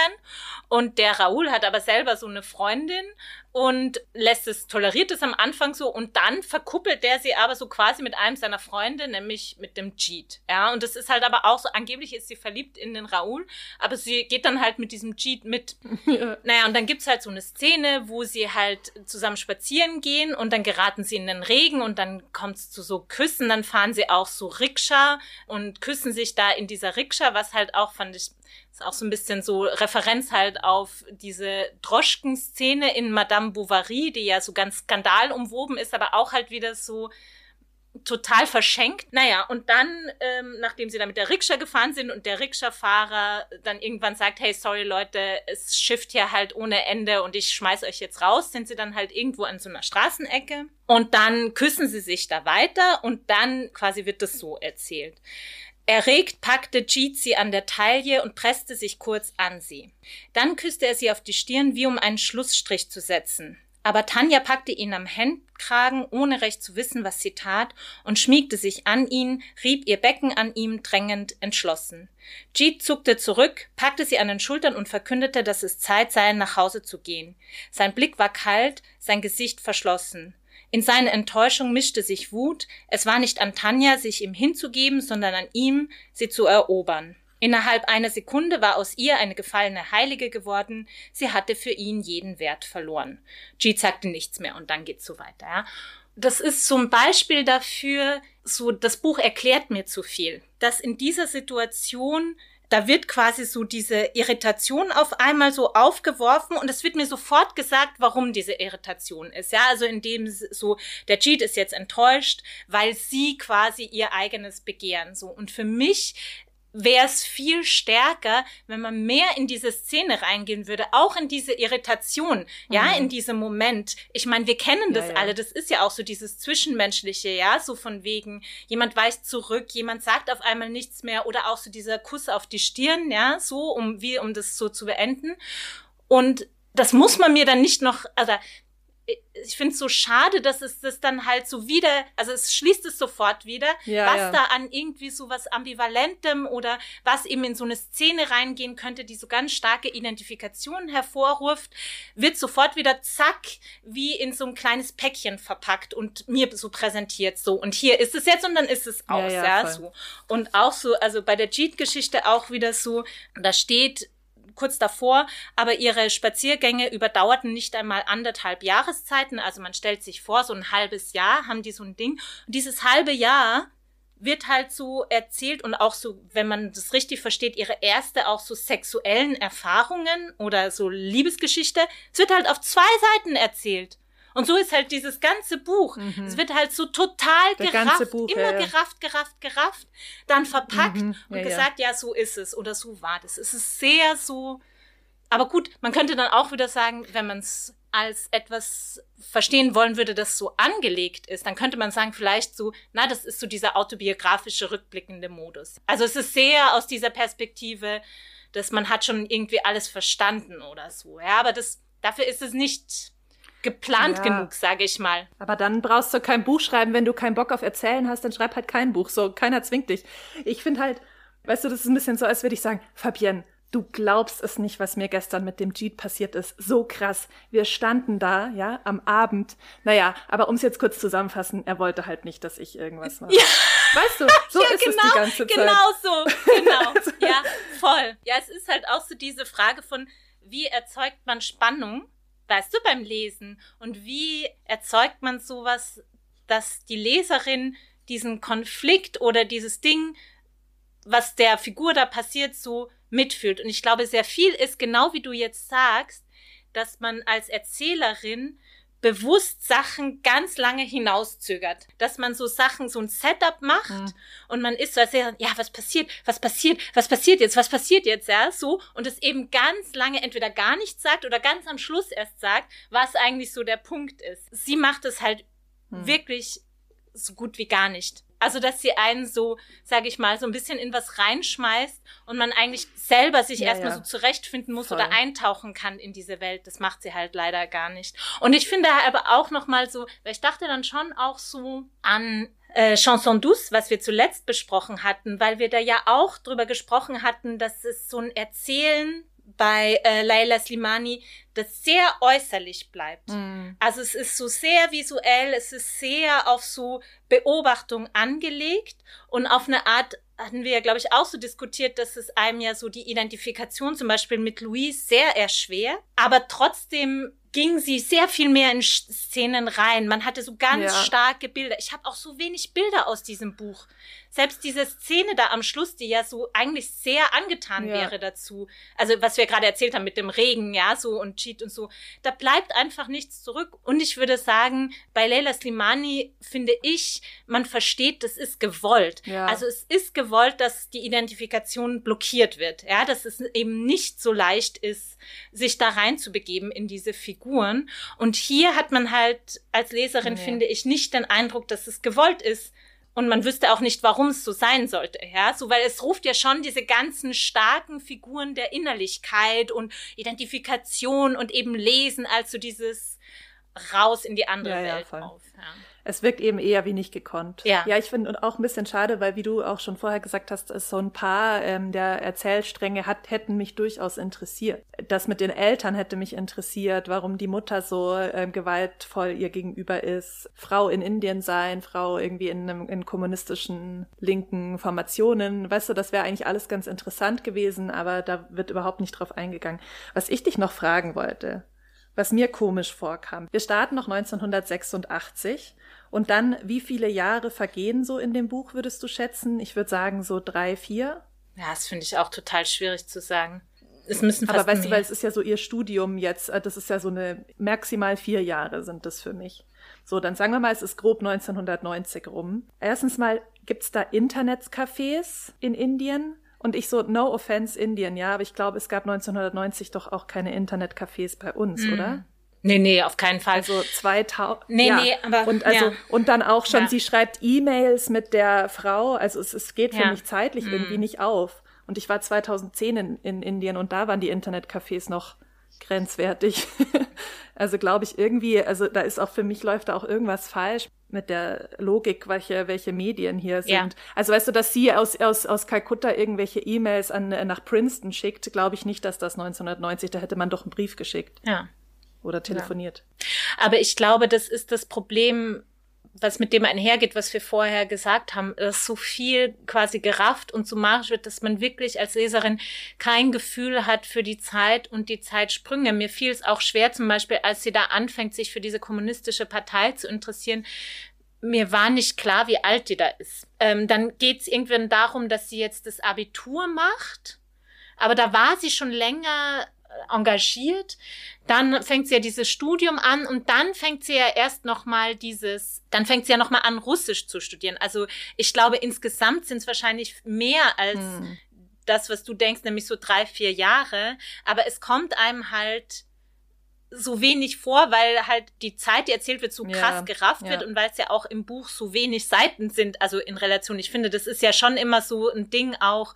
Und der Raoul hat aber selber so eine Freundin und lässt es, toleriert es am Anfang so und dann verkuppelt der sie aber so quasi mit einem seiner Freunde, nämlich mit dem Jeet. Ja, und das ist halt aber auch so, angeblich ist sie verliebt in den Raoul, aber sie geht dann halt mit diesem Jeet mit. Ja. Naja, und dann gibt's halt so eine Szene, wo sie halt zusammen spazieren gehen und dann geraten sie in den Regen und dann kommt's zu so Küssen, dann fahren sie auch so Rikscha und küssen sich da in dieser Rikscha, was halt auch, fand ich, ist auch so ein bisschen so Referenz halt auf diese Droschken-Szene in Madame Bovary, die ja so ganz skandalumwoben ist, aber auch halt wieder so total verschenkt. Naja, und dann, ähm, nachdem sie dann mit der Rikscha gefahren sind und der Rikscha-Fahrer dann irgendwann sagt, hey, sorry Leute, es schifft hier halt ohne Ende und ich schmeiß euch jetzt raus, sind sie dann halt irgendwo an so einer Straßenecke. Und dann küssen sie sich da weiter und dann quasi wird das so erzählt. Erregt packte Jeet sie an der Taille und presste sich kurz an sie. Dann küsste er sie auf die Stirn, wie um einen Schlussstrich zu setzen. Aber Tanja packte ihn am Hemdkragen, ohne recht zu wissen, was sie tat, und schmiegte sich an ihn, rieb ihr Becken an ihm, drängend, entschlossen. Jeet zuckte zurück, packte sie an den Schultern und verkündete, dass es Zeit sei, nach Hause zu gehen. Sein Blick war kalt, sein Gesicht verschlossen. In seine Enttäuschung mischte sich Wut. Es war nicht an Tanja, sich ihm hinzugeben, sondern an ihm, sie zu erobern. Innerhalb einer Sekunde war aus ihr eine gefallene Heilige geworden. Sie hatte für ihn jeden Wert verloren. Jeet sagte nichts mehr und dann geht's so weiter. Ja. Das ist so ein Beispiel dafür, so das Buch erklärt mir zu viel, dass in dieser Situation da wird quasi so diese Irritation auf einmal so aufgeworfen und es wird mir sofort gesagt, warum diese Irritation ist. Ja, also indem so der Cheat ist jetzt enttäuscht, weil sie quasi ihr eigenes Begehren so und für mich wäre es viel stärker, wenn man mehr in diese Szene reingehen würde, auch in diese Irritation, ja, mhm. in diesem Moment. Ich meine, wir kennen das ja, ja. alle, das ist ja auch so dieses Zwischenmenschliche, ja, so von wegen, jemand weicht zurück, jemand sagt auf einmal nichts mehr oder auch so dieser Kuss auf die Stirn, ja, so, um, wie, um das so zu beenden. Und das muss man mir dann nicht noch, also ich finde es so schade, dass es das dann halt so wieder, also es schließt es sofort wieder, ja, was ja. da an irgendwie so was Ambivalentem oder was eben in so eine Szene reingehen könnte, die so ganz starke Identifikation hervorruft, wird sofort wieder zack, wie in so ein kleines Päckchen verpackt und mir so präsentiert so. Und hier ist es jetzt und dann ist es aus, ja, ja so. Und auch so, also bei der Jeet-Geschichte auch wieder so, da steht, kurz davor, aber ihre Spaziergänge überdauerten nicht einmal anderthalb Jahreszeiten. Also man stellt sich vor, so ein halbes Jahr haben die so ein Ding. Und dieses halbe Jahr wird halt so erzählt und auch so, wenn man das richtig versteht, ihre erste auch so sexuellen Erfahrungen oder so Liebesgeschichte. Es wird halt auf zwei Seiten erzählt. Und so ist halt dieses ganze Buch. Mhm. Es wird halt so total Der gerafft, Buch, immer ja, ja. gerafft, gerafft, gerafft, dann verpackt mhm. und ja, gesagt, ja. so ist es oder so war das. Es ist sehr so, aber gut, man könnte dann auch wieder sagen, wenn man es als etwas verstehen wollen würde, das so angelegt ist, dann könnte man sagen, vielleicht so, na, das ist so dieser autobiografische, rückblickende Modus. Also es ist sehr aus dieser Perspektive, dass man hat schon irgendwie alles verstanden oder so. Ja, aber das, dafür ist es nicht geplant ja. genug, sage ich mal. Aber dann brauchst du kein Buch schreiben, wenn du keinen Bock auf Erzählen hast, dann schreib halt kein Buch. So, keiner zwingt dich. Ich finde halt, weißt du, das ist ein bisschen so, als würde ich sagen, Fabienne, Du glaubst es nicht, was mir gestern mit dem Jeet passiert ist. So krass. Wir standen da, ja, am Abend. Naja, aber um es jetzt kurz zusammenfassen, er wollte halt nicht, dass ich irgendwas mache. Ja. Weißt du, so ja, ist genau, es die genau, ganze Zeit. Genau so, genau. ja, voll. Ja, es ist halt auch so diese Frage von, wie erzeugt man Spannung, weißt du, beim Lesen? Und wie erzeugt man sowas, dass die Leserin diesen Konflikt oder dieses Ding, was der Figur da passiert, so mitfühlt. Und ich glaube, sehr viel ist genau wie du jetzt sagst, dass man als Erzählerin bewusst Sachen ganz lange hinauszögert. Dass man so Sachen, so ein Setup macht mhm. und man ist so als ja, was passiert, was passiert, was passiert jetzt, was passiert jetzt, ja, so und es eben ganz lange entweder gar nichts sagt oder ganz am Schluss erst sagt, was eigentlich so der Punkt ist. Sie macht es halt mhm. wirklich so gut wie gar nicht. Also, dass sie einen so, sage ich mal, so ein bisschen in was reinschmeißt und man eigentlich selber sich ja, erstmal ja. so zurechtfinden muss Voll. oder eintauchen kann in diese Welt. Das macht sie halt leider gar nicht. Und ich finde aber auch noch mal so, weil ich dachte dann schon auch so an äh, Chanson douce, was wir zuletzt besprochen hatten, weil wir da ja auch drüber gesprochen hatten, dass es so ein Erzählen bei äh, Laila Slimani, das sehr äußerlich bleibt. Mm. Also es ist so sehr visuell, es ist sehr auf so Beobachtung angelegt und auf eine Art hatten wir ja, glaube ich, auch so diskutiert, dass es einem ja so die Identifikation zum Beispiel mit Louise sehr erschwert, aber trotzdem ging sie sehr viel mehr in Szenen rein. Man hatte so ganz ja. starke Bilder. Ich habe auch so wenig Bilder aus diesem Buch selbst diese Szene da am Schluss, die ja so eigentlich sehr angetan ja. wäre dazu, also was wir gerade erzählt haben mit dem Regen, ja, so und Cheat und so, da bleibt einfach nichts zurück. Und ich würde sagen, bei Leila Slimani finde ich, man versteht, das ist gewollt. Ja. Also es ist gewollt, dass die Identifikation blockiert wird, ja, dass es eben nicht so leicht ist, sich da reinzubegeben in diese Figuren. Und hier hat man halt als Leserin, nee. finde ich, nicht den Eindruck, dass es gewollt ist, und man wüsste auch nicht, warum es so sein sollte, ja, so weil es ruft ja schon diese ganzen starken Figuren der Innerlichkeit und Identifikation und eben Lesen als so dieses raus in die andere ja, Welt ja, auf. Ja es wirkt eben eher wie nicht gekonnt. Ja, ja ich finde auch ein bisschen schade, weil wie du auch schon vorher gesagt hast, es so ein paar ähm, der Erzählstränge hat, hätten mich durchaus interessiert. Das mit den Eltern hätte mich interessiert, warum die Mutter so ähm, gewaltvoll ihr gegenüber ist. Frau in Indien sein, Frau irgendwie in, einem, in kommunistischen linken Formationen. Weißt du, das wäre eigentlich alles ganz interessant gewesen, aber da wird überhaupt nicht drauf eingegangen. Was ich dich noch fragen wollte, was mir komisch vorkam. Wir starten noch 1986 und dann, wie viele Jahre vergehen so in dem Buch, würdest du schätzen? Ich würde sagen, so drei, vier. Ja, das finde ich auch total schwierig zu sagen. Es müssen fast Aber weißt mehr. du, weil es ist ja so ihr Studium jetzt, äh, das ist ja so eine, maximal vier Jahre sind das für mich. So, dann sagen wir mal, es ist grob 1990 rum. Erstens mal, gibt's da Internetcafés in Indien? Und ich so, no offense Indien, ja, aber ich glaube, es gab 1990 doch auch keine Internetcafés bei uns, mm. oder? Nee, nee, auf keinen Fall. Also 2000. Nee, ja. nee, aber. Und, also, ja. und dann auch schon, ja. sie schreibt E-Mails mit der Frau. Also es, es geht für mich zeitlich mhm. irgendwie nicht auf. Und ich war 2010 in, in Indien und da waren die Internetcafés noch grenzwertig. also glaube ich irgendwie, also da ist auch für mich läuft da auch irgendwas falsch mit der Logik, welche, welche Medien hier sind. Ja. Also weißt du, dass sie aus, aus, aus Kalkutta irgendwelche E-Mails an, nach Princeton schickt, glaube ich nicht, dass das 1990, da hätte man doch einen Brief geschickt. Ja oder telefoniert. Ja. Aber ich glaube, das ist das Problem, was mit dem einhergeht, was wir vorher gesagt haben, dass so viel quasi gerafft und so magisch wird, dass man wirklich als Leserin kein Gefühl hat für die Zeit und die Zeitsprünge. Mir fiel es auch schwer, zum Beispiel, als sie da anfängt, sich für diese kommunistische Partei zu interessieren, mir war nicht klar, wie alt die da ist. Ähm, dann geht es irgendwann darum, dass sie jetzt das Abitur macht. Aber da war sie schon länger engagiert. Dann fängt sie ja dieses Studium an und dann fängt sie ja erst noch mal dieses, dann fängt sie ja noch mal an Russisch zu studieren. Also ich glaube insgesamt sind es wahrscheinlich mehr als hm. das, was du denkst, nämlich so drei, vier Jahre. Aber es kommt einem halt so wenig vor, weil halt die Zeit, die erzählt wird, so krass ja, gerafft wird ja. und weil es ja auch im Buch so wenig Seiten sind, also in Relation. Ich finde, das ist ja schon immer so ein Ding auch,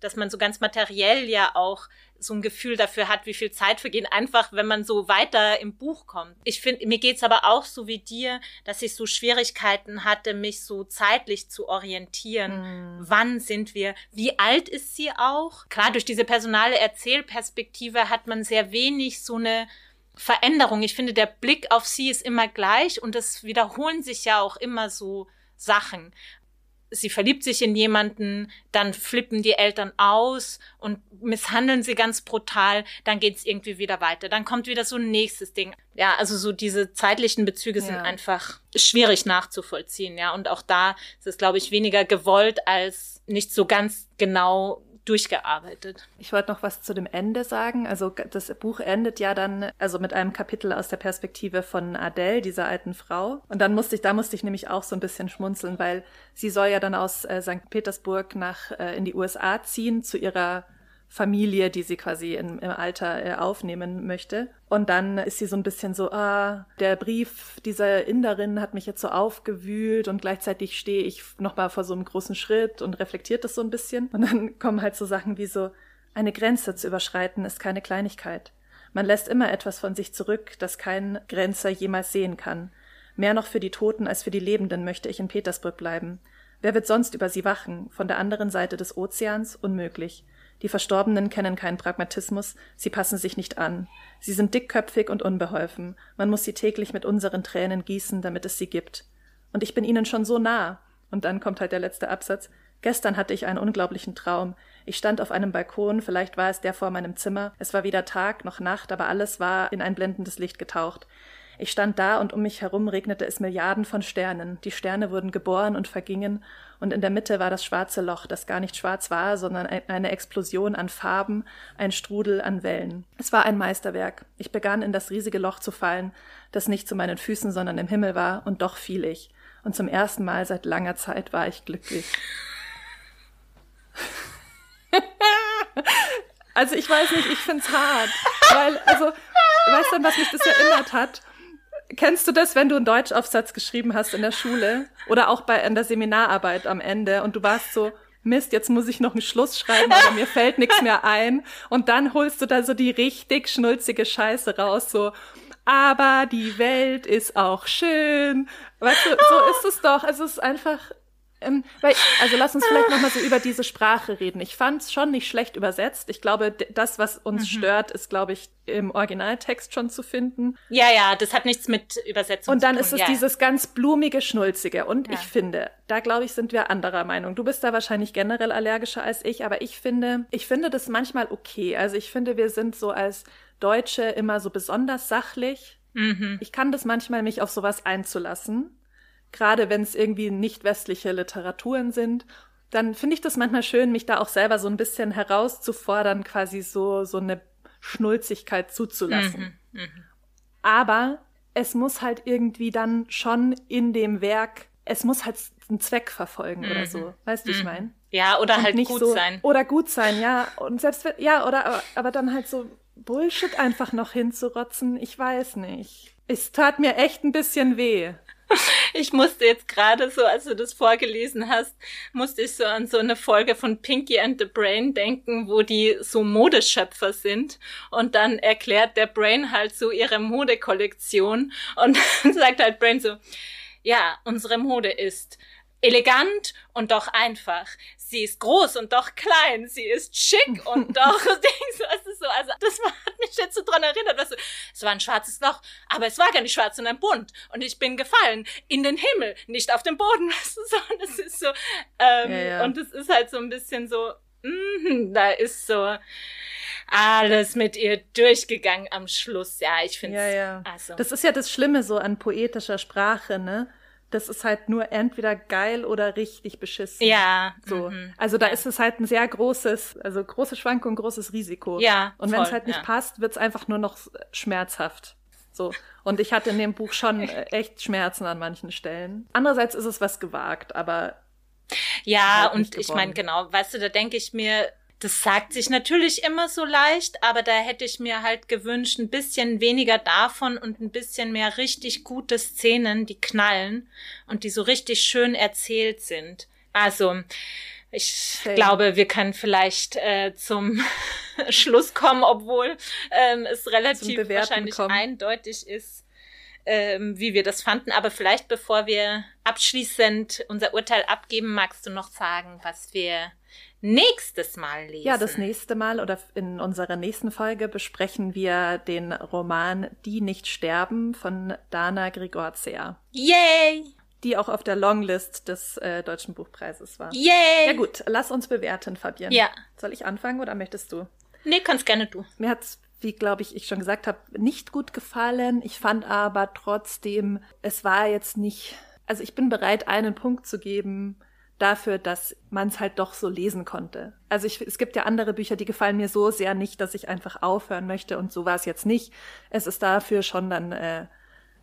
dass man so ganz materiell ja auch so ein Gefühl dafür hat, wie viel Zeit vergeht, einfach wenn man so weiter im Buch kommt. Ich finde, mir geht's aber auch so wie dir, dass ich so Schwierigkeiten hatte, mich so zeitlich zu orientieren. Mm. Wann sind wir? Wie alt ist sie auch? Klar, durch diese personale Erzählperspektive hat man sehr wenig so eine Veränderung. Ich finde, der Blick auf sie ist immer gleich und es wiederholen sich ja auch immer so Sachen sie verliebt sich in jemanden, dann flippen die Eltern aus und misshandeln sie ganz brutal, dann geht's irgendwie wieder weiter. Dann kommt wieder so ein nächstes Ding. Ja, also so diese zeitlichen Bezüge ja. sind einfach schwierig nachzuvollziehen, ja. Und auch da ist es, glaube ich, weniger gewollt als nicht so ganz genau durchgearbeitet. Ich wollte noch was zu dem Ende sagen. Also das Buch endet ja dann also mit einem Kapitel aus der Perspektive von Adele, dieser alten Frau. Und dann musste ich, da musste ich nämlich auch so ein bisschen schmunzeln, weil sie soll ja dann aus äh, St. Petersburg nach äh, in die USA ziehen zu ihrer Familie, die sie quasi in, im Alter äh, aufnehmen möchte. Und dann ist sie so ein bisschen so, ah, der Brief dieser Inderin hat mich jetzt so aufgewühlt und gleichzeitig stehe ich nochmal vor so einem großen Schritt und reflektiert das so ein bisschen. Und dann kommen halt so Sachen wie so, eine Grenze zu überschreiten ist keine Kleinigkeit. Man lässt immer etwas von sich zurück, das kein Grenzer jemals sehen kann. Mehr noch für die Toten als für die Lebenden möchte ich in Petersburg bleiben. Wer wird sonst über sie wachen? Von der anderen Seite des Ozeans? Unmöglich. Die Verstorbenen kennen keinen Pragmatismus, sie passen sich nicht an. Sie sind dickköpfig und unbeholfen. Man muss sie täglich mit unseren Tränen gießen, damit es sie gibt. Und ich bin ihnen schon so nah. Und dann kommt halt der letzte Absatz. Gestern hatte ich einen unglaublichen Traum. Ich stand auf einem Balkon, vielleicht war es der vor meinem Zimmer. Es war weder Tag noch Nacht, aber alles war in ein blendendes Licht getaucht. Ich stand da und um mich herum regnete es Milliarden von Sternen. Die Sterne wurden geboren und vergingen, und in der Mitte war das schwarze Loch, das gar nicht schwarz war, sondern eine Explosion an Farben, ein Strudel an Wellen. Es war ein Meisterwerk. Ich begann in das riesige Loch zu fallen, das nicht zu meinen Füßen, sondern im Himmel war, und doch fiel ich. Und zum ersten Mal seit langer Zeit war ich glücklich. also ich weiß nicht, ich find's hart, weil also weißt du, was mich das erinnert hat? Kennst du das, wenn du einen Deutschaufsatz geschrieben hast in der Schule oder auch bei in der Seminararbeit am Ende und du warst so Mist, jetzt muss ich noch einen Schluss schreiben, aber mir fällt nichts mehr ein und dann holst du da so die richtig schnulzige Scheiße raus, so aber die Welt ist auch schön. Weißt du, so ist es doch. Es ist einfach ähm, weil, also lass uns vielleicht nochmal so über diese Sprache reden. Ich fand es schon nicht schlecht übersetzt. Ich glaube, das, was uns mhm. stört, ist, glaube ich, im Originaltext schon zu finden. Ja, ja, das hat nichts mit Übersetzung Und dann ist es ja. dieses ganz blumige, schnulzige. Und ja. ich finde, da glaube ich, sind wir anderer Meinung. Du bist da wahrscheinlich generell allergischer als ich, aber ich finde, ich finde das manchmal okay. Also ich finde, wir sind so als Deutsche immer so besonders sachlich. Mhm. Ich kann das manchmal, mich auf sowas einzulassen gerade wenn es irgendwie nicht westliche Literaturen sind, dann finde ich das manchmal schön, mich da auch selber so ein bisschen herauszufordern, quasi so, so eine Schnulzigkeit zuzulassen. Mhm, mh. Aber es muss halt irgendwie dann schon in dem Werk, es muss halt einen Zweck verfolgen mhm. oder so. Weißt du, mhm. ich meine? Ja, oder Und halt gut so, sein. Oder gut sein, ja. Und selbst, ja, oder, aber, aber dann halt so Bullshit einfach noch hinzurotzen, ich weiß nicht. Es tat mir echt ein bisschen weh. Ich musste jetzt gerade so, als du das vorgelesen hast, musste ich so an so eine Folge von Pinky and the Brain denken, wo die so Modeschöpfer sind. Und dann erklärt der Brain halt so ihre Modekollektion. Und sagt halt Brain so, ja, unsere Mode ist elegant und doch einfach. Sie ist groß und doch klein. Sie ist schick und doch weißt du so. Also das hat mich jetzt so dran erinnert, weißt du, es war ein schwarzes Loch, aber es war gar nicht schwarz, sondern bunt. Und ich bin gefallen in den Himmel, nicht auf den Boden, weißt du so. Es ist so, ähm, ja, ja. und es ist halt so ein bisschen so, mm, da ist so alles mit ihr durchgegangen am Schluss. Ja, ich finde ja, ja. Also. Das ist ja das Schlimme so an poetischer Sprache, ne? Das ist halt nur entweder geil oder richtig beschissen. Ja. So. Mhm. Also da ist es halt ein sehr großes, also große Schwankung, großes Risiko. Ja. Und wenn es halt nicht ja. passt, wird's einfach nur noch schmerzhaft. So. Und ich hatte in dem Buch schon echt Schmerzen an manchen Stellen. Andererseits ist es was gewagt, aber. Ja, halt und ich meine, genau, weißt du, da denke ich mir, Das sagt sich natürlich immer so leicht, aber da hätte ich mir halt gewünscht, ein bisschen weniger davon und ein bisschen mehr richtig gute Szenen, die knallen und die so richtig schön erzählt sind. Also, ich Same. glaube, wir können vielleicht äh, zum Schluss kommen, obwohl ähm, es relativ wahrscheinlich kommen. eindeutig ist, ähm, wie wir das fanden. Aber vielleicht, bevor wir abschließend unser Urteil abgeben, magst du noch sagen, was wir nächstes Mal lesen. Ja, das nächste Mal oder in unserer nächsten Folge besprechen wir den Roman Die nicht sterben von Dana Grigorzea. Yay! Die auch auf der Longlist des äh, Deutschen Buchpreises war. Yay! Ja gut, lass uns bewerten, Fabian. Ja. Soll ich anfangen oder möchtest du? Nee, kannst gerne du. Mir hat's wie glaube ich, ich schon gesagt habe, nicht gut gefallen. Ich fand aber trotzdem, es war jetzt nicht, also ich bin bereit, einen Punkt zu geben, dafür, dass man es halt doch so lesen konnte. Also ich, es gibt ja andere Bücher, die gefallen mir so sehr nicht, dass ich einfach aufhören möchte und so war es jetzt nicht. Es ist dafür schon dann, äh,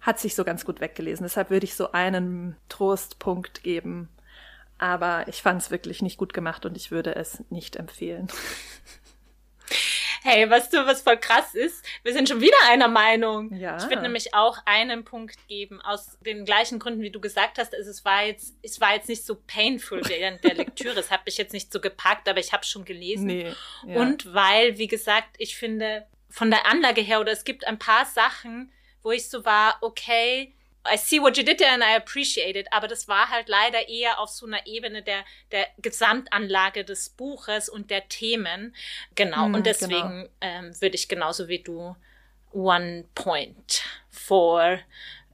hat sich so ganz gut weggelesen. Deshalb würde ich so einen Trostpunkt geben. Aber ich fand es wirklich nicht gut gemacht und ich würde es nicht empfehlen. Hey, weißt du, was voll krass ist? Wir sind schon wieder einer Meinung. Ja. Ich würde nämlich auch einen Punkt geben, aus den gleichen Gründen, wie du gesagt hast. Also es war jetzt, es war jetzt nicht so painful während der Lektüre. es hat mich jetzt nicht so gepackt, aber ich habe schon gelesen. Nee, ja. Und weil, wie gesagt, ich finde, von der Anlage her, oder es gibt ein paar Sachen, wo ich so war, okay, I see what you did there and I appreciate it. Aber das war halt leider eher auf so einer Ebene der, der Gesamtanlage des Buches und der Themen. Genau. Mm, und deswegen genau. ähm, würde ich genauso wie du one point for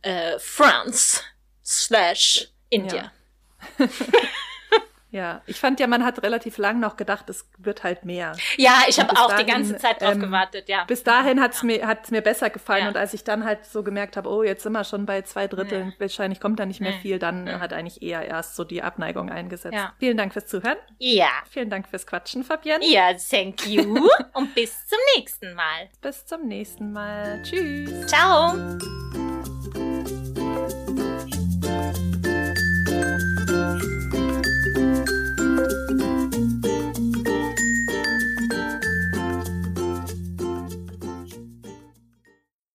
uh, France slash India. Ja. Ja, ich fand ja, man hat relativ lang noch gedacht, es wird halt mehr. Ja, ich habe auch dahin, die ganze Zeit drauf ähm, gewartet, ja. Bis dahin hat's ja. mir hat's mir besser gefallen ja. und als ich dann halt so gemerkt habe, oh, jetzt sind wir schon bei zwei Dritteln, ja. wahrscheinlich kommt da nicht mehr viel, dann hat eigentlich eher erst so die Abneigung eingesetzt. Ja. Vielen Dank fürs Zuhören. Ja. Vielen Dank fürs Quatschen, Fabienne. Ja, thank you und bis zum nächsten Mal. Bis zum nächsten Mal. Tschüss. Ciao.